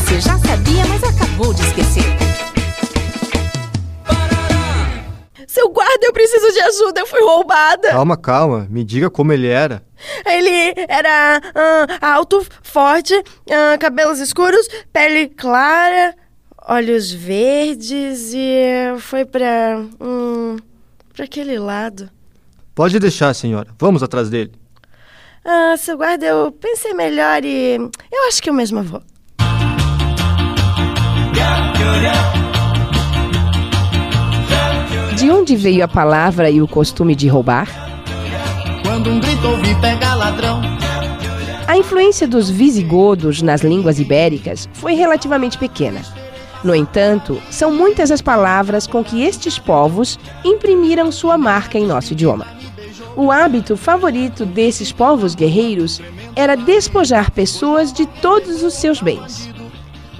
você já sabia, mas acabou de esquecer. Seu guarda, eu preciso de ajuda, eu fui roubada. Calma, calma. Me diga como ele era. Ele era ah, alto, forte, ah, cabelos escuros, pele clara, olhos verdes e foi pra. Hum, pra aquele lado. Pode deixar, senhora. Vamos atrás dele. Ah, seu guarda, eu pensei melhor e. Eu acho que eu mesma vou. De onde veio a palavra e o costume de roubar? Quando um grito ouvi pegar ladrão. A influência dos visigodos nas línguas ibéricas foi relativamente pequena. No entanto, são muitas as palavras com que estes povos imprimiram sua marca em nosso idioma. O hábito favorito desses povos guerreiros era despojar pessoas de todos os seus bens.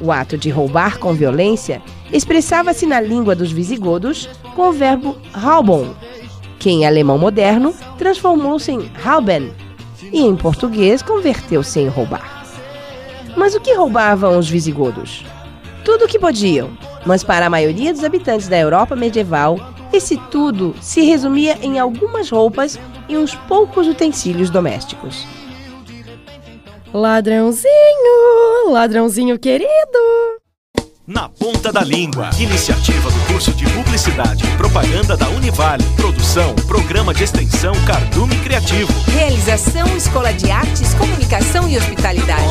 O ato de roubar com violência expressava-se na língua dos visigodos com o verbo raubon, que em alemão moderno transformou-se em rauben e em português converteu-se em roubar. Mas o que roubavam os visigodos? Tudo o que podiam, mas para a maioria dos habitantes da Europa medieval, esse tudo se resumia em algumas roupas e uns poucos utensílios domésticos. Ladrãozinho, ladrãozinho querido. Na Ponta da Língua. Iniciativa do curso de Publicidade e Propaganda da Univale. Produção, Programa de Extensão Cardume Criativo. Realização Escola de Artes, Comunicação e Hospitalidade.